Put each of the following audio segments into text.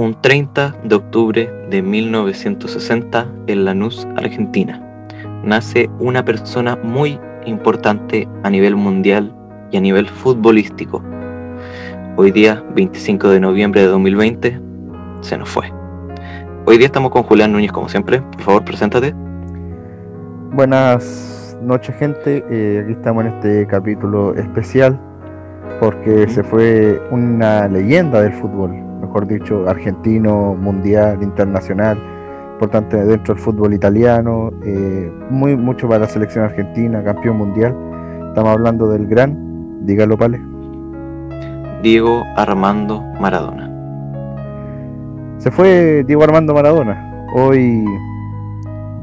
un 30 de octubre de 1960 en Lanús, Argentina. Nace una persona muy importante a nivel mundial y a nivel futbolístico. Hoy día, 25 de noviembre de 2020, se nos fue. Hoy día estamos con Julián Núñez como siempre. Por favor, preséntate. Buenas noches gente, eh, aquí estamos en este capítulo especial porque se fue una leyenda del fútbol, mejor dicho, argentino, mundial, internacional, importante dentro del fútbol italiano, eh, muy mucho para la selección argentina, campeón mundial. Estamos hablando del gran, dígalo, Pale. Diego Armando Maradona. Se fue Diego Armando Maradona. Hoy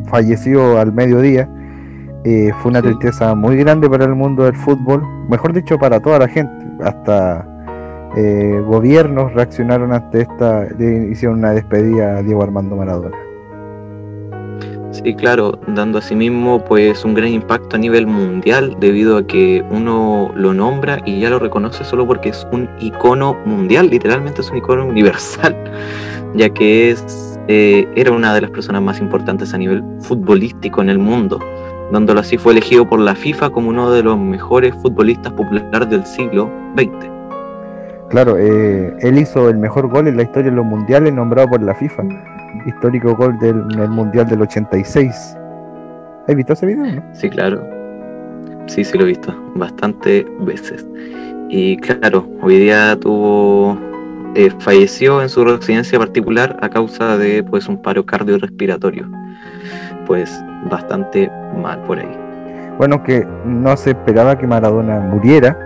falleció al mediodía. Eh, fue una tristeza muy grande para el mundo del fútbol, mejor dicho, para toda la gente. Hasta eh, gobiernos reaccionaron ante esta, hicieron una despedida a Diego Armando Maradona. Sí, claro, dando asimismo pues un gran impacto a nivel mundial debido a que uno lo nombra y ya lo reconoce solo porque es un icono mundial, literalmente es un icono universal, ya que es eh, era una de las personas más importantes a nivel futbolístico en el mundo. Dándolo así fue elegido por la FIFA como uno de los mejores futbolistas populares del siglo XX. Claro, eh, él hizo el mejor gol en la historia de los mundiales nombrado por la FIFA histórico gol del, Mundial del 86. ¿Has visto ese video? Sí, claro. Sí, sí lo he visto bastantes veces. Y claro, hoy día tuvo eh, falleció en su residencia particular a causa de pues un paro cardiorrespiratorio. Pues bastante mal por ahí. Bueno, que no se esperaba que Maradona muriera,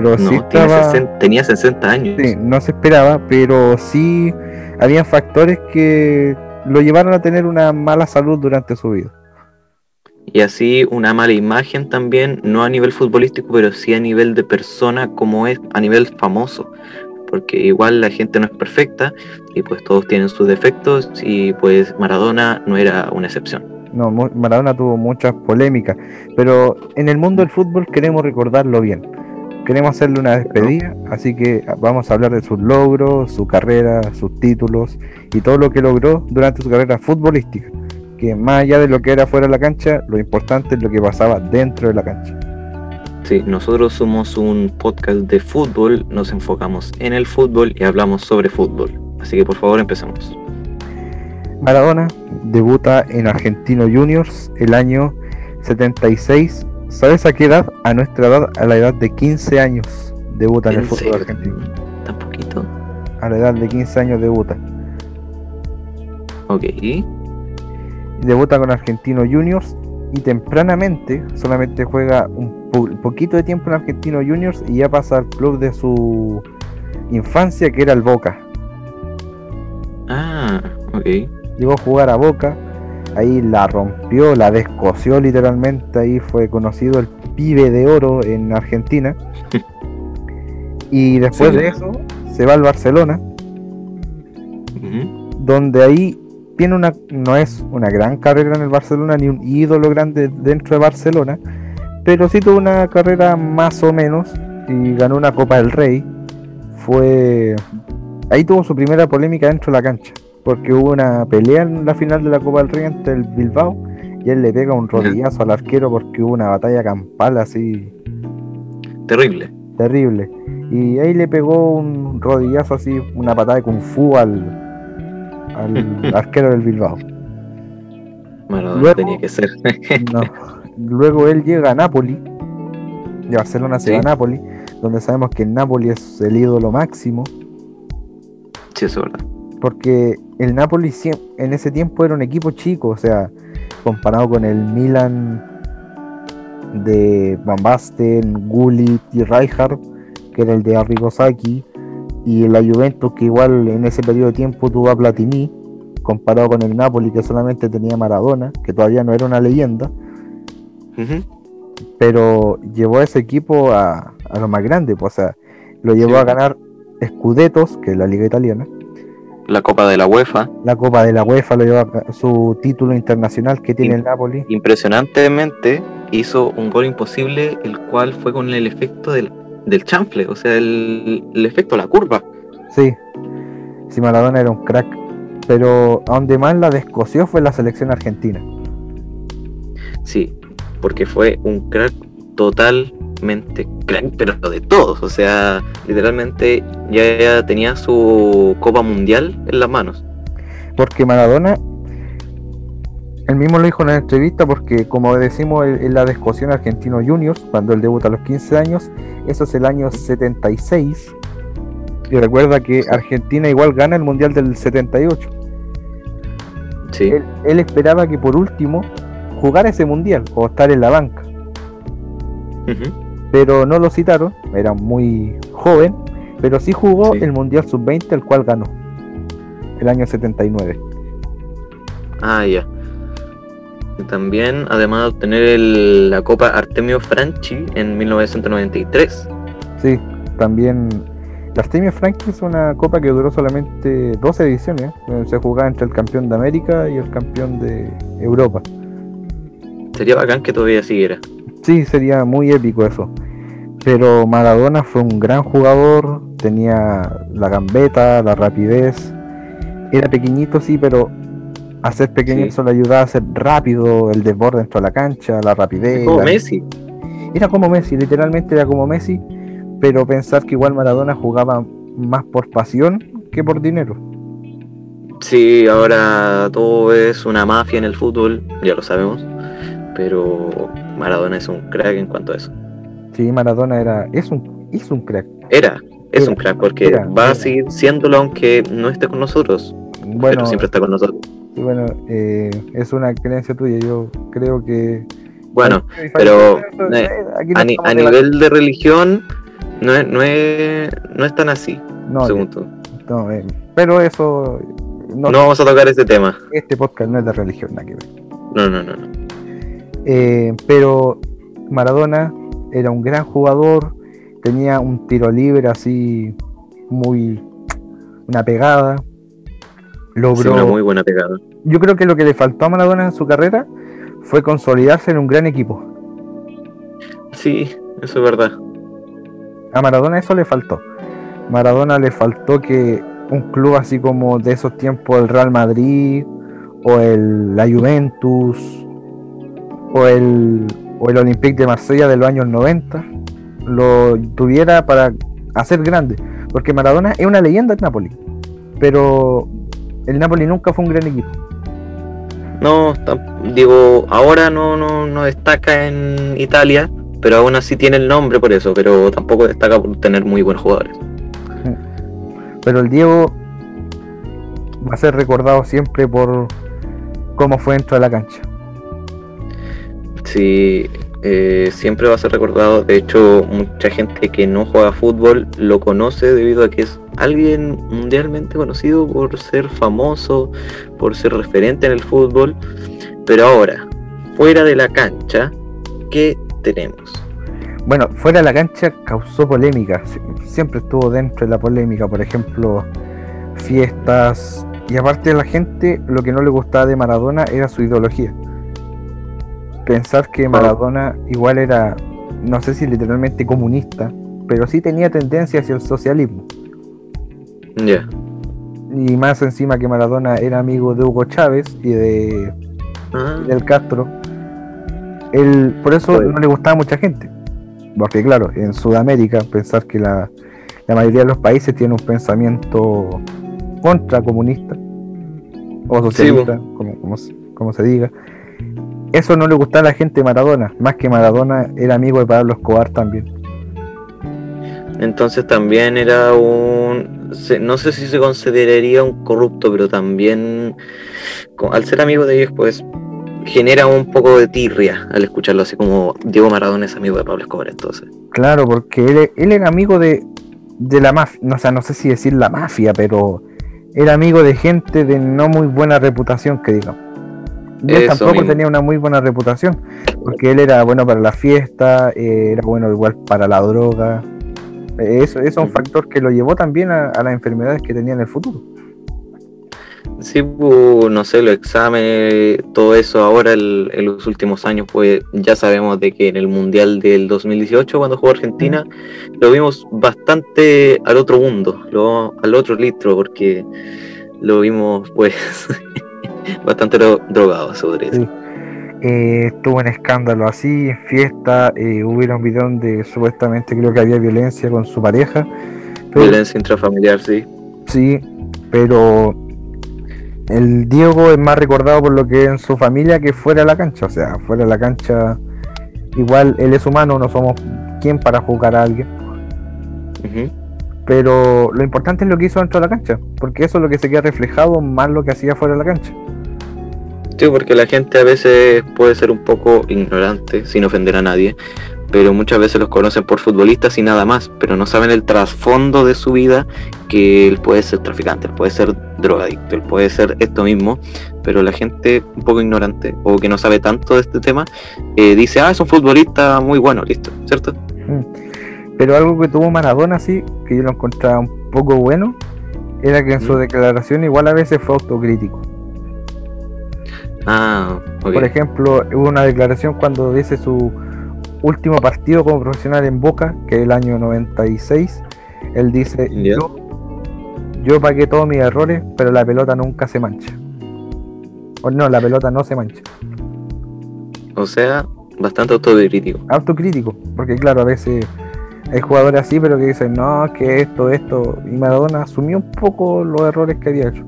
pero sí estaba... tenía 60 años. Sí, no se esperaba, pero sí habían factores que lo llevaron a tener una mala salud durante su vida. Y así una mala imagen también, no a nivel futbolístico, pero sí a nivel de persona como es, a nivel famoso. Porque igual la gente no es perfecta y pues todos tienen sus defectos y pues Maradona no era una excepción. No, Maradona tuvo muchas polémicas, pero en el mundo del fútbol queremos recordarlo bien queremos hacerle una despedida, así que vamos a hablar de sus logros, su carrera, sus títulos y todo lo que logró durante su carrera futbolística. Que más allá de lo que era fuera de la cancha, lo importante es lo que pasaba dentro de la cancha. Sí, nosotros somos un podcast de fútbol, nos enfocamos en el fútbol y hablamos sobre fútbol. Así que por favor empecemos. Maradona debuta en Argentino Juniors el año 76 ¿Sabes a qué edad? A nuestra edad, a la edad de 15 años, debuta en, el fútbol argentino. ¿Tan poquito? A la edad de 15 años debuta. Ok. Debuta con Argentino Juniors y tempranamente solamente juega un poquito de tiempo en Argentino Juniors y ya pasa al club de su infancia que era el Boca. Ah, ok. Llegó a jugar a Boca ahí la rompió, la descoció literalmente, ahí fue conocido el pibe de oro en Argentina. y después de eso se va al Barcelona, donde ahí tiene una, no es una gran carrera en el Barcelona ni un ídolo grande dentro de Barcelona, pero sí tuvo una carrera más o menos y ganó una Copa del Rey. Fue ahí tuvo su primera polémica dentro de la cancha porque hubo una pelea en la final de la Copa del Rey entre el Bilbao y él le pega un rodillazo al arquero porque hubo una batalla campal así. Terrible. Terrible. Y ahí le pegó un rodillazo así, una patada de kung fu al, al arquero del Bilbao. Bueno, luego, tenía que ser. luego él llega a Nápoli, de Barcelona se va a Nápoli, donde sabemos que en Nápoli es el ídolo máximo. Sí, eso es verdad porque el Napoli en ese tiempo era un equipo chico, o sea, comparado con el Milan de Van Basten, Gullit y Rijkaard, que era el de Arrigo Sacchi, y la Juventus que igual en ese periodo de tiempo tuvo a Platini, comparado con el Napoli que solamente tenía Maradona, que todavía no era una leyenda, pero llevó a ese equipo a, lo más grande, pues, o sea, lo llevó a ganar Scudettos, que es la liga italiana, la Copa de la UEFA. La Copa de la UEFA lo lleva su título internacional que tiene el Napoli. Impresionantemente hizo un gol imposible, el cual fue con el efecto del, del chanfle, o sea, el, efecto, la curva. Sí, Sí, Maradona era un crack. Pero a donde más la descoció fue la selección argentina. Sí, porque fue un crack totalmente crack, pero de todos. O sea, literalmente ya tenía su Copa Mundial en las manos. Porque Maradona, él mismo lo dijo en la entrevista, porque como decimos en la descosión argentino juniors, cuando él debuta a los 15 años, eso es el año 76. Y recuerda que Argentina igual gana el Mundial del 78. Sí. Él, él esperaba que por último jugar ese mundial o estar en la banca. Pero no lo citaron, era muy joven, pero sí jugó Sí. el mundial sub-20, el cual ganó el año 79. Ah, ya. Y también, además de obtener el- la Copa Artemio Franchi en 1993. Sí, también la Artemio Franchi es una copa que duró solamente dos ediciones. eh, Se jugaba entre el campeón de América y el campeón de Europa. Sería bacán que todavía siguiera. Sí, sería muy épico eso. Pero Maradona fue un gran jugador, tenía la gambeta, la rapidez. Era pequeñito, sí, pero a ser pequeño Sí. eso le ayudaba a ser rápido, el desborde dentro de la cancha, la rapidez. Como la- Messi. Era como Messi, literalmente era como Messi, pero pensar que igual Maradona jugaba más por pasión que por dinero. Sí, ahora todo es una mafia en el fútbol, ya lo sabemos. Pero Maradona es un crack en cuanto a eso. Sí, Maradona era, es un, es un crack. Era, es Era, un crack porque era, va era. a seguir siéndolo aunque no esté con nosotros. Bueno, pero siempre está con nosotros. bueno, eh, es una creencia tuya. Yo creo que Bueno, pero, eh, a, ni- nivel de religión no es, no es, no es tan así, no, según tú. no, eh, pero eso no, No vamos a tocar ese tema. este podcast no es de religión nada que ver. No, no, no, no. Eh, pero Maradona era un gran jugador, tenía un tiro libre así muy una pegada. Sí, Logró, una muy buena pegada. yo creo que lo que le faltó a Maradona en su carrera fue consolidarse en un gran equipo. Sí, eso es verdad. A Maradona eso le faltó. Maradona le faltó que un club así como de esos tiempos el Real Madrid o el la Juventus o el o el Olympique de Marsella de los años 90 lo tuviera para hacer grande, porque Maradona es una leyenda en Napoli, pero el Napoli nunca fue un gran equipo. No, digo, ahora no, no, no destaca en Italia, pero aún así tiene el nombre por eso, pero tampoco destaca por tener muy buenos jugadores. Pero el Diego va a ser recordado siempre por cómo fue dentro de la cancha. Sí, eh, siempre va a ser recordado. De hecho, mucha gente que no juega fútbol lo conoce debido a que es alguien mundialmente conocido por ser famoso, por ser referente en el fútbol. Pero ahora, fuera de la cancha, ¿qué tenemos? Bueno, fuera de la cancha causó polémica, sie- siempre estuvo dentro de la polémica, por ejemplo, fiestas, y aparte de la gente, lo que no le gustaba de Maradona era su ideología. Pensar que Maradona igual era, no sé si literalmente comunista, pero sí tenía tendencia hacia el socialismo. Ya, Y más encima que Maradona era amigo de Hugo Chávez y de Ah, Fidel Castro. Él, por eso no le gustaba a mucha gente. Porque claro, en Sudamérica pensar que la, la mayoría de los países tienen un pensamiento contra comunista o socialista, como, como, como se diga. Eso no le gustaba a la gente de Maradona, más que Maradona era amigo de Pablo Escobar también. entonces también era un... No sé si se consideraría un corrupto, pero también al ser amigo de ellos, pues genera un poco de tirria al escucharlo así como Diego Maradona es amigo de Pablo Escobar, entonces. Claro, porque él, él era amigo de, de la mafia, no, o sea, no sé si decir la mafia, pero era amigo de gente de no muy buena reputación, que digamos. Él tampoco mismo. tenía una muy buena reputación, porque él era bueno para la fiesta, eh, era bueno igual para la droga. Eh, Eso, eso es un factor que lo llevó también a, a las enfermedades que tenía en el futuro. Sí, pues, no sé, los exámenes, todo eso ahora el- en los últimos años, pues ya sabemos de que en el Mundial del 2018, cuando jugó Argentina, lo vimos bastante al otro mundo, lo- al otro litro, porque lo vimos pues bastante dro- drogado sobre eso. Eh, tuvo un escándalo así, en fiesta, eh, hubo un video donde supuestamente creo que había violencia con su pareja. Pero- Violencia intrafamiliar, sí. Sí, pero el Diego es más recordado por lo que es en su familia que fuera de la cancha. O sea, fuera de la cancha, igual él es humano, no somos quien para juzgar a alguien. Pero lo importante es lo que hizo dentro de la cancha, porque eso es lo que se queda reflejado más lo que hacía fuera de la cancha. Sí, porque la gente a veces puede ser un poco ignorante, sin ofender a nadie, pero muchas veces los conocen por futbolistas y nada más, pero no saben el trasfondo de su vida, que él puede ser traficante, él puede ser drogadicto, él puede ser esto mismo, pero la gente un poco ignorante o que no sabe tanto de este tema, eh, dice, ah, es un futbolista muy bueno, listo, ¿cierto? Pero algo que tuvo Maradona, sí, que yo lo encontraba un poco bueno, era que en su Mm. declaración igual a veces fue autocrítico. Ah. Por ejemplo, hubo una declaración cuando dice su último partido como profesional en Boca, que es el año 96. Él dice, yo pagué todos mis errores, pero la pelota nunca se mancha. O no, la pelota no se mancha. O sea, bastante autocrítico. Autocrítico, porque claro, a veces hay jugadores así, pero que dicen, no, que esto, esto. Y Maradona asumió un poco los errores que había hecho.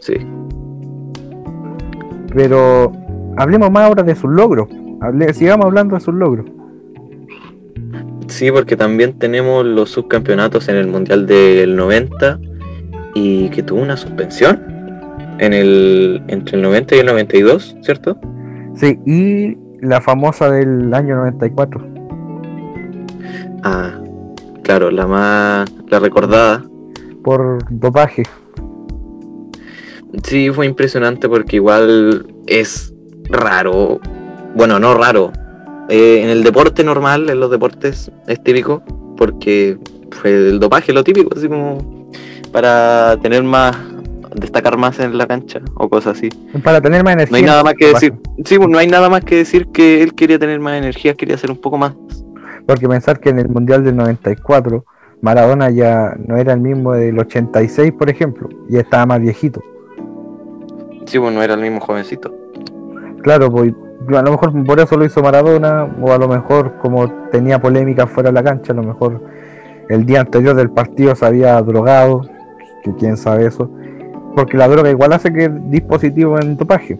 Sí. Pero hablemos más ahora de sus logros. Hable- sigamos hablando de sus logros. Sí, porque también tenemos los subcampeonatos en el Mundial del 90 y que tuvo una suspensión en el entre el 90 y el 92, ¿cierto? Sí, y la famosa del año 94. Ah, claro, la más la recordada. por dopaje. Sí, fue impresionante porque igual es raro. Bueno, no raro. Eh, en el deporte normal, en los deportes, es típico porque fue el dopaje lo típico, así como para tener más, destacar más en la cancha o cosas así. Para tener más energía. No hay nada más que decir. Sí, pues, no hay nada más que decir que él quería tener más energía, quería hacer un poco más. Porque pensar que en el Mundial del 94 Maradona ya no era el mismo del 86, por ejemplo, ya estaba más viejito. Sí, pues no era el mismo jovencito. Claro, pues a lo mejor por eso lo hizo Maradona, o a lo mejor como tenía polémica fuera de la cancha, a lo mejor el día anterior del partido se había drogado, que quién sabe eso, porque la droga igual hace que el dispositivo en dopaje.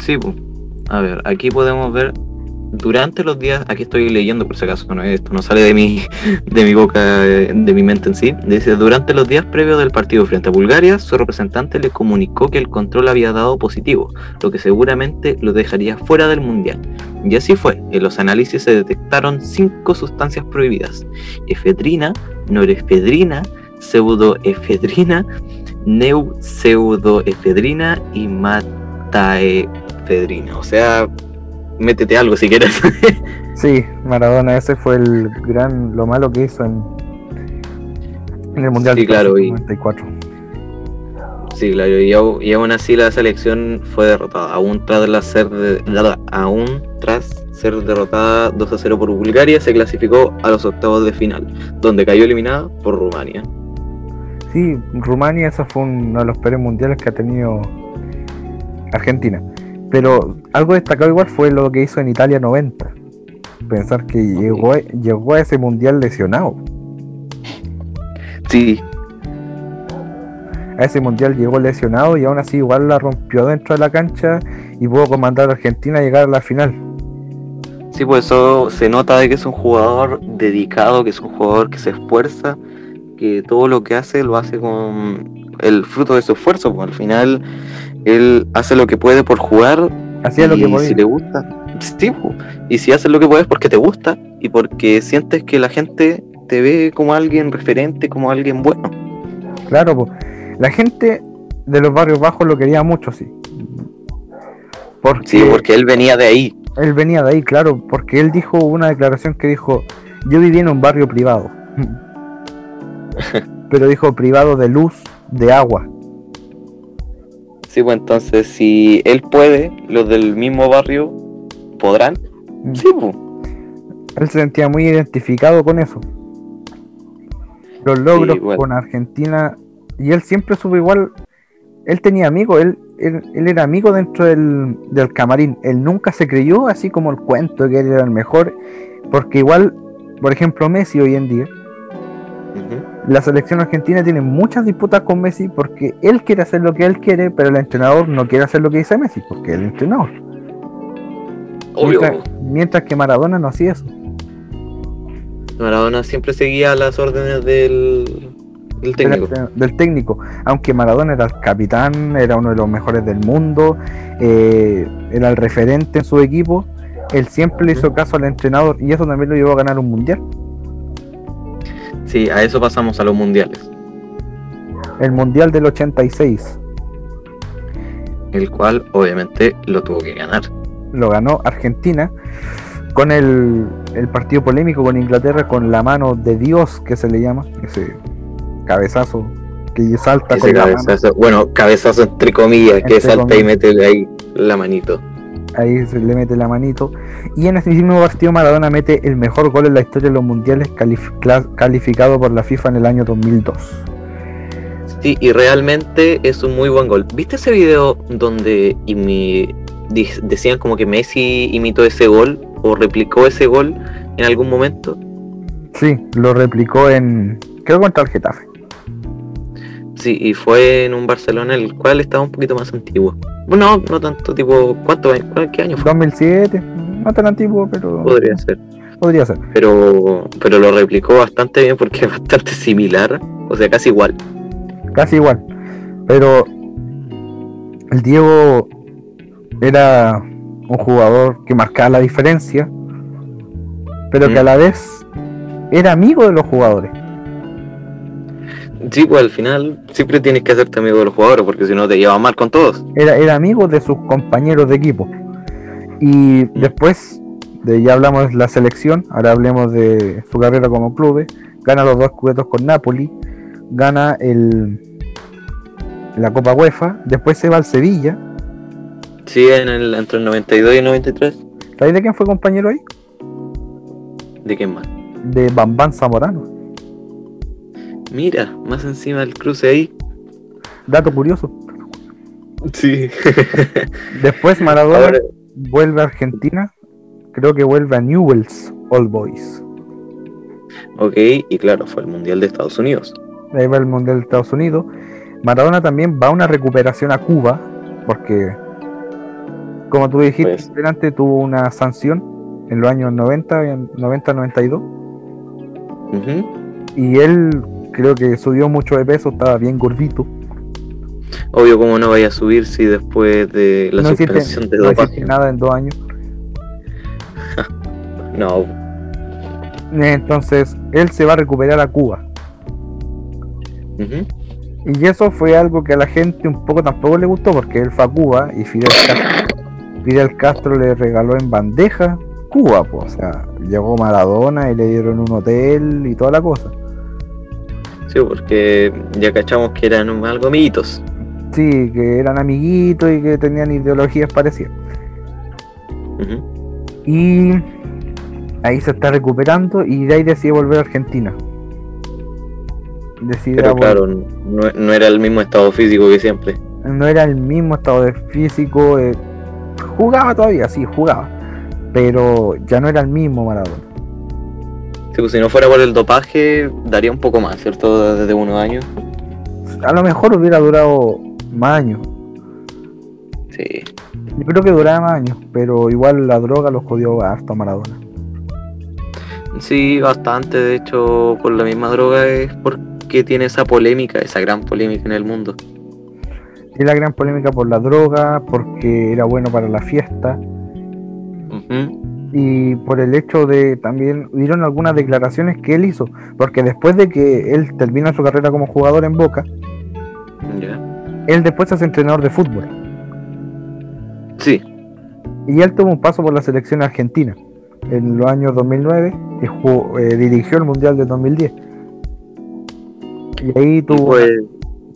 Sí, pues. A ver, aquí podemos ver durante los días, aquí estoy leyendo por si acaso, no, esto no sale de mi, de mi boca, de mi mente en sí. Dice, durante los días previos del partido frente a Bulgaria, su representante le comunicó que el control había dado positivo, lo que seguramente lo dejaría fuera del Mundial. Y así fue, en los análisis se detectaron cinco sustancias prohibidas. Efedrina, norefedrina, pseudoefedrina, neupseudoefedrina y mataefedrina. O sea, métete algo si quieres. Sí, Maradona, ese fue el gran, lo malo que hizo en, en el Mundial Sí, de claro, y- 94. sí, claro, y, y aún así la selección fue derrotada, aún tras, la ser de- aún tras ser derrotada 2 a 0 por Bulgaria, se clasificó a los octavos de final, donde cayó eliminada por Rumania. Sí, Rumania, eso fue uno de los peores mundiales que ha tenido Argentina. Pero algo destacado igual fue lo que hizo en Italia 90. Pensar que llegó, llegó a ese mundial lesionado. Sí, A ese mundial llegó lesionado y aún así igual la rompió dentro de la cancha y pudo comandar a Argentina a llegar a la final. Sí, pues eso se nota de que es un jugador dedicado, que es un jugador que se esfuerza, que todo lo que hace lo hace con el fruto de su esfuerzo. Pues al final él hace lo que puede por jugar Hacía lo y que podía. si le gusta, sí, y si haces lo que puedes porque te gusta y porque sientes que la gente te ve como alguien referente, como alguien bueno. Claro, po. la gente de los barrios bajos lo quería mucho, sí. Porque, Sí, porque él venía de ahí. él venía de ahí, claro, porque él dijo una declaración que dijo, yo viví en un barrio privado. Pero dijo privado de luz, de agua. Sí, pues entonces si él puede, los del mismo barrio podrán. Mm. Sí, pues. Él se sentía muy identificado con eso. Los logros con Argentina. Y él siempre supo igual. Él tenía amigos, él, él, él era amigo dentro del, del camarín. Él nunca se creyó así como el cuento de que él era el mejor. Porque igual, por ejemplo, Messi hoy en día. La selección argentina tiene muchas disputas con Messi porque él quiere hacer lo que él quiere, pero el entrenador no quiere hacer lo que dice Messi, porque es el entrenador. Obvio. Mientras, mientras que Maradona no hacía eso. Maradona siempre seguía las órdenes del, del técnico. Del, del técnico. Aunque Maradona era el capitán, era uno de los mejores del mundo, eh, era el referente en su equipo, él siempre le hizo caso al entrenador y eso también lo llevó a ganar un mundial. Sí, a eso pasamos a los mundiales. El mundial del 86 El cual obviamente lo tuvo que ganar. lo ganó Argentina con el, el partido polémico con Inglaterra con la mano de Dios que se le llama, ese cabezazo que salta Ese con la mano. cabezazo, bueno, cabezazo entre comillas, que salta y mete ahí la manito. Ahí se le mete la manito. Y en ese mismo partido Maradona mete el mejor gol en la historia de los mundiales calificado por la FIFA en el año 2002. Sí, y realmente es un muy buen gol. ¿Viste ese video donde imi- di- decían como que Messi imitó ese gol o replicó ese gol en algún momento? Sí, lo replicó en creo contra el Getafe. Sí, y fue en un Barcelona el cual estaba un poquito más antiguo. Bueno, no tanto, tipo, ¿cuánto, ¿qué año fue? 2007, no tan antiguo, pero Podría ser. podría ser. Pero, pero lo replicó bastante bien porque es bastante similar, o sea, casi igual. Casi igual. Pero el Diego era un jugador que marcaba la diferencia, pero que Mm. a la vez era amigo de los jugadores. Sí, pues al final siempre tienes que hacerte amigo de los jugadores porque si no te llevas mal con todos. Era, era amigo de sus compañeros de equipo. Y después, de ya hablamos de la selección, ahora hablemos de su carrera como club. Gana los dos cubetos con Napoli, gana el la Copa UEFA, después se va al Sevilla. Sí, en el, entre el 92 y el 93. ¿Sabéis de quién fue compañero ahí? ¿De quién más? De Bambán Zamorano. Mira, más encima del cruce ahí. Dato curioso. Sí. Después Maradona Ahora, vuelve a Argentina. Creo que vuelve a Newell's All Boys. ok, y claro, fue el Mundial de Estados Unidos. Ahí va el Mundial de Estados Unidos. Maradona también va a una recuperación a Cuba. Porque, como tú dijiste, Pues. delante tuvo una sanción en los años 90, en 90-92. Ujú. Y él creo que subió mucho de peso, estaba bien gordito. Obvio, como no vaya a subir si después de la no de no nada en dos años. No, Entonces, él se va a recuperar a Cuba. Y eso fue algo que a la gente un poco tampoco le gustó porque él fue a Cuba y Fidel Castro, Fidel Castro le regaló en bandeja Cuba, pues, o sea, llegó Maradona y le dieron un hotel y toda la cosa. Sí, porque ya cachamos que eran algo amiguitos. Sí, que eran amiguitos y que tenían ideologías parecidas. Y ahí se está recuperando y de ahí decide volver a Argentina. Decide Pero claro, no, no era el mismo estado físico que siempre. no era el mismo estado de físico, eh, jugaba todavía, sí, jugaba, pero ya no era el mismo Maradona. Sí, pues si no fuera por el dopaje, daría un poco más, ¿cierto? Desde unos años. A lo mejor hubiera durado más años. Sí. Yo creo que duraba más años, pero igual la droga los jodió harto a Maradona. Sí, bastante. De hecho, por la misma droga es porque tiene esa polémica, esa gran polémica en el mundo. Y la gran polémica por la droga, porque era bueno para la fiesta Ujú. Y por el hecho de también hubieron algunas declaraciones que él hizo, porque después de que él termina su carrera como jugador en Boca, Ya. él después se hace entrenador de fútbol Sí. y él tuvo un paso por la selección argentina en los años 2009 y jugó- eh, dirigió el mundial de 2010 y ahí tuvo pues,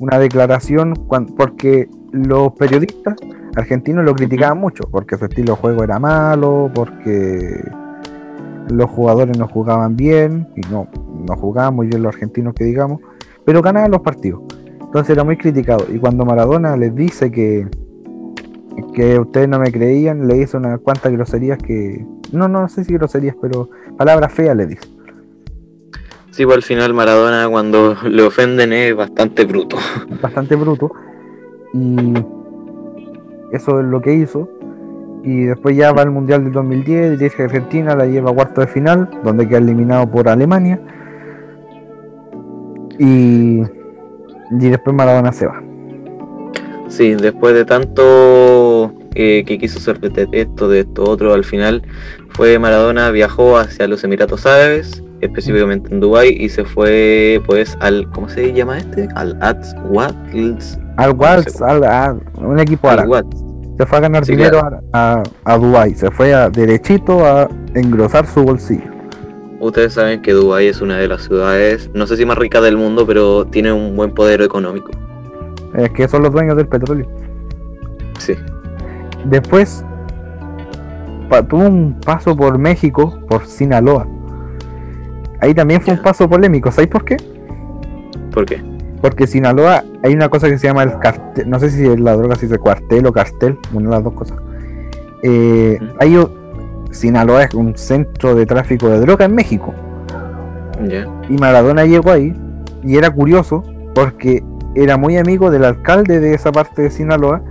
una declaración porque los periodistas argentinos lo criticaban mucho, porque su estilo de juego era malo, porque los jugadores no jugaban bien, y no, no jugaban muy bien los argentinos que digamos, pero ganaban los partidos. Entonces era muy criticado. Y cuando Maradona les dice que, que ustedes no me creían, le hizo unas cuantas groserías que. No, no, sé si groserías, pero palabras feas le dice. Sí, pues al final Maradona cuando le ofenden es bastante bruto. Bastante bruto. Y eso es lo que hizo. Y después ya va al Mundial del 2010, dirige Argentina, la lleva a cuarto de final, donde queda eliminado por Alemania. Y, y después Maradona se va. Sí, después de tanto eh, que quiso de esto, de esto, otro, al final fue Maradona, viajó hacia los Emiratos Árabes, específicamente en Dubai y se fue pues al, ¿cómo se llama este? Al Ats Al Wals, al, un equipo árabe. Se fue a ganar dinero a, a, Dubai, se fue a, derechito a engrosar su bolsillo. Ustedes saben que Dubai es una de las ciudades, no sé si más rica del mundo, pero tiene un buen poder económico. Es que son los dueños del petróleo. Sí. Después tuvo un paso por México, por Sinaloa. Ahí también fue un paso polémico, ¿sabéis por qué? ¿Por qué? Porque Sinaloa hay una cosa que se llama el cartel, no sé si es la droga si dice cuartel o cartel, una de las dos cosas. Eh, hay, Sinaloa es un centro de tráfico de droga en México. Y Maradona llegó ahí y era curioso porque era muy amigo del alcalde de esa parte de Sinaloa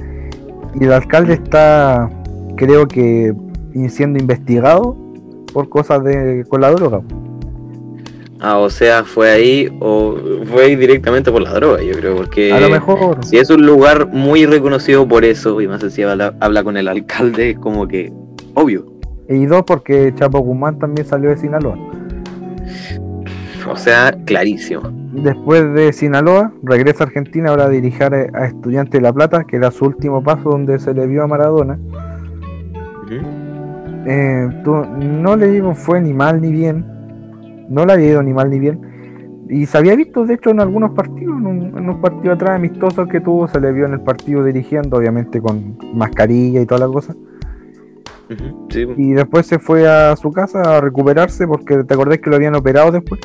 y el alcalde está, creo que, siendo investigado por cosas de con la droga. Ah, o sea, fue ahí o fue directamente por la droga, yo creo, porque a lo mejor si es un lugar muy reconocido por eso y más si habla, habla con el alcalde, es como que obvio. Y dos, porque Chapo Guzmán también salió de Sinaloa. O sea, clarísimo. Después de Sinaloa, regresa a Argentina ahora a dirigir a Estudiantes de La Plata, que era su último paso donde se le vio a Maradona. Eh, no le digo fue ni mal ni bien, no le había ido ni mal ni bien. Y se había visto, de hecho, en algunos partidos, en un, partido atrás amistosos que tuvo, se le vio en el partido dirigiendo, obviamente con mascarilla y toda la cosa. Y después se fue a su casa a recuperarse porque te acordás que lo habían operado después.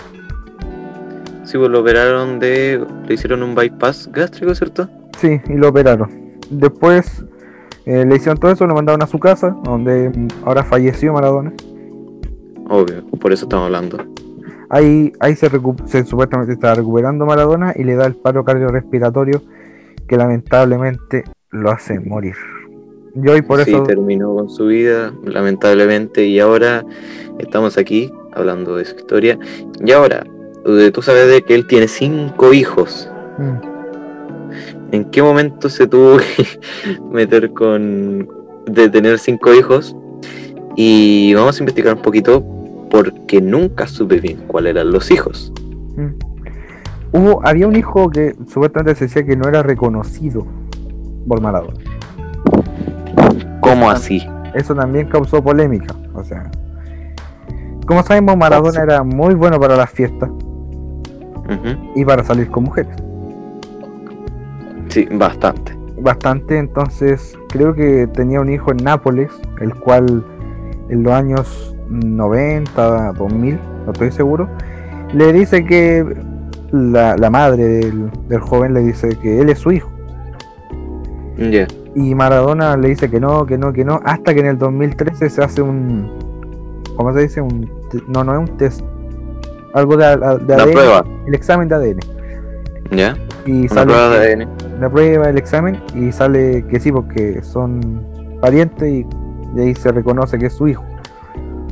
Sí, pues lo operaron de. Le hicieron un bypass gástrico, ¿cierto? Sí, y lo operaron. Después eh, le hicieron todo eso, lo mandaron a su casa, donde ahora falleció Maradona. Obvio, por eso estamos hablando. Ahí, ahí se, se supuestamente está recuperando Maradona y le da el paro cardiorrespiratorio que lamentablemente lo hace morir. Y hoy por sí, terminó con su vida, lamentablemente, y ahora estamos aquí hablando de su historia. Y ahora, tú sabes de que él tiene cinco hijos. Mm. ¿En qué momento se tuvo que meter con de tener cinco hijos? Y vamos a investigar un poquito porque nunca supe bien cuáles eran los hijos. Mm. Hubo, había un hijo que supuestamente se decía que no era reconocido por Maradona. ¿Cómo así? Eso también causó polémica. O sea, como sabemos, Maradona era muy bueno para las fiestas y para salir con mujeres. Sí, bastante. Bastante, entonces creo que tenía un hijo en Nápoles, el cual en los años 90, 2000, no estoy seguro, le dice que la, madre del, joven le dice que él es su hijo. Y Maradona le dice que no, que no, que no, hasta que en el 2013 se hace un, ¿cómo se dice? Un, no, no es un test, algo de, de ADN, prueba. el examen de ADN. Ya. Y sale prueba de ADN. La prueba, el examen, y sale que sí, porque son parientes y, ahí se reconoce que es su hijo.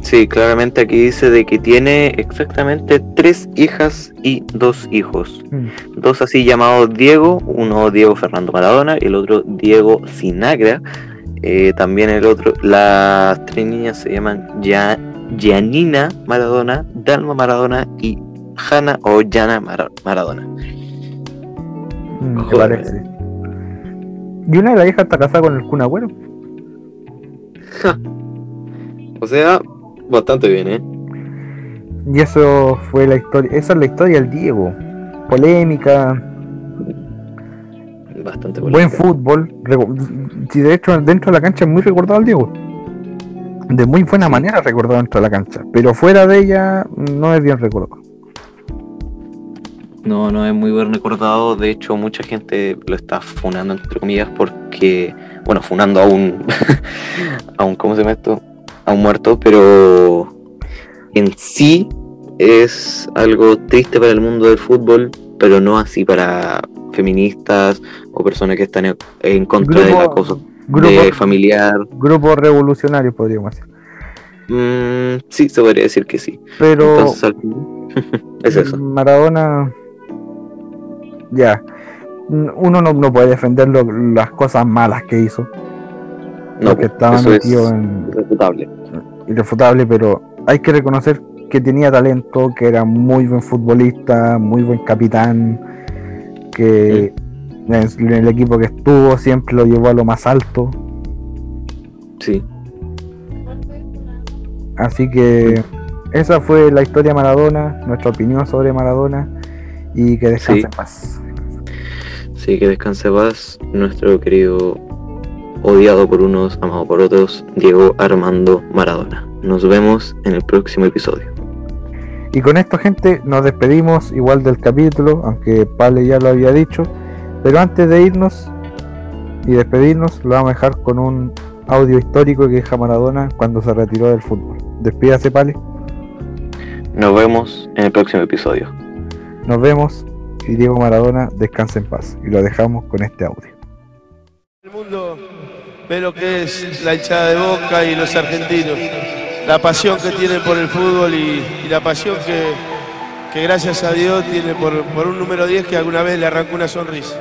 Sí, claramente aquí dice de que tiene exactamente tres hijas y dos hijos. Mm. Dos así llamados Diego, uno Diego Fernando Maradona y el otro Diego Sinagra. Eh, también el otro, las tres niñas se llaman ya Janina Maradona, Dalma Maradona y Hanna o Jana Maradona. Mm, parece. Y una de las hijas está casada con el Kun Agüero. o sea, bastante bien, ¿eh? Y eso fue la historia, esa es la historia del Diego. Polémica. bastante buen fútbol. Si de hecho dentro de la cancha es muy recordado al Diego. De muy buena manera recordado dentro de la cancha. Pero fuera de ella no es bien recordado. No, no es muy bien recordado. De hecho, mucha gente lo está funando, entre comillas, porque, bueno, funando a un, a un, ¿cómo se llama esto? A un muerto, pero en sí es algo triste para el mundo del fútbol, pero no así para feministas o personas que están en contra del acoso de familiar. Grupo revolucionario, podríamos decir. Mm, sí, se podría decir que sí. Pero es eso. Maradona, ya, uno no, puede defender las cosas malas que hizo. No, que estaba metido en... Irrefutable. Irrefutable, pero hay que reconocer que tenía talento, que era muy buen futbolista, muy buen capitán, que en el equipo que estuvo siempre lo llevó a lo más alto. Sí. Así que esa fue la historia de Maradona, nuestra opinión sobre Maradona y que descanse en paz. Sí, que descanse en paz nuestro querido odiado por unos, amado por otros, Diego Armando Maradona. Nos vemos en el próximo episodio. Y con esto, gente, nos despedimos igual del capítulo, aunque Pale ya lo había dicho. Pero antes de irnos y despedirnos, lo vamos a dejar con un audio histórico que deja Maradona cuando se retiró del fútbol. Despídase, Pale. Nos vemos en el próximo episodio. Nos vemos y Diego Maradona descanse en paz. Y lo dejamos con este audio. El mundo ve lo que es la hinchada de Boca y los argentinos la pasión que tienen por el fútbol y, la pasión que, gracias a Dios tiene por, un número 10 que alguna vez le arrancó una sonrisa.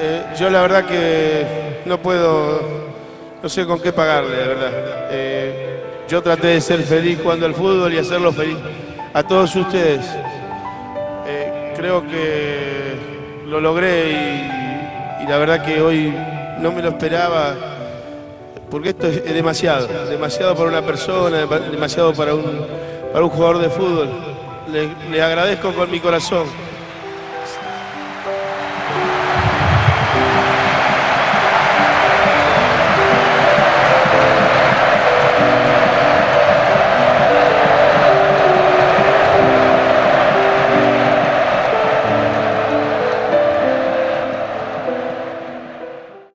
Eh, yo la verdad que no puedo, no sé con qué pagarle, de verdad. Eh, yo traté de ser feliz jugando al fútbol y hacerlo feliz a todos ustedes. Eh, creo que lo logré y la verdad que hoy no me lo esperaba porque esto es, demasiado, demasiado para una persona, demasiado para un, para un jugador de fútbol. Le, agradezco con mi corazón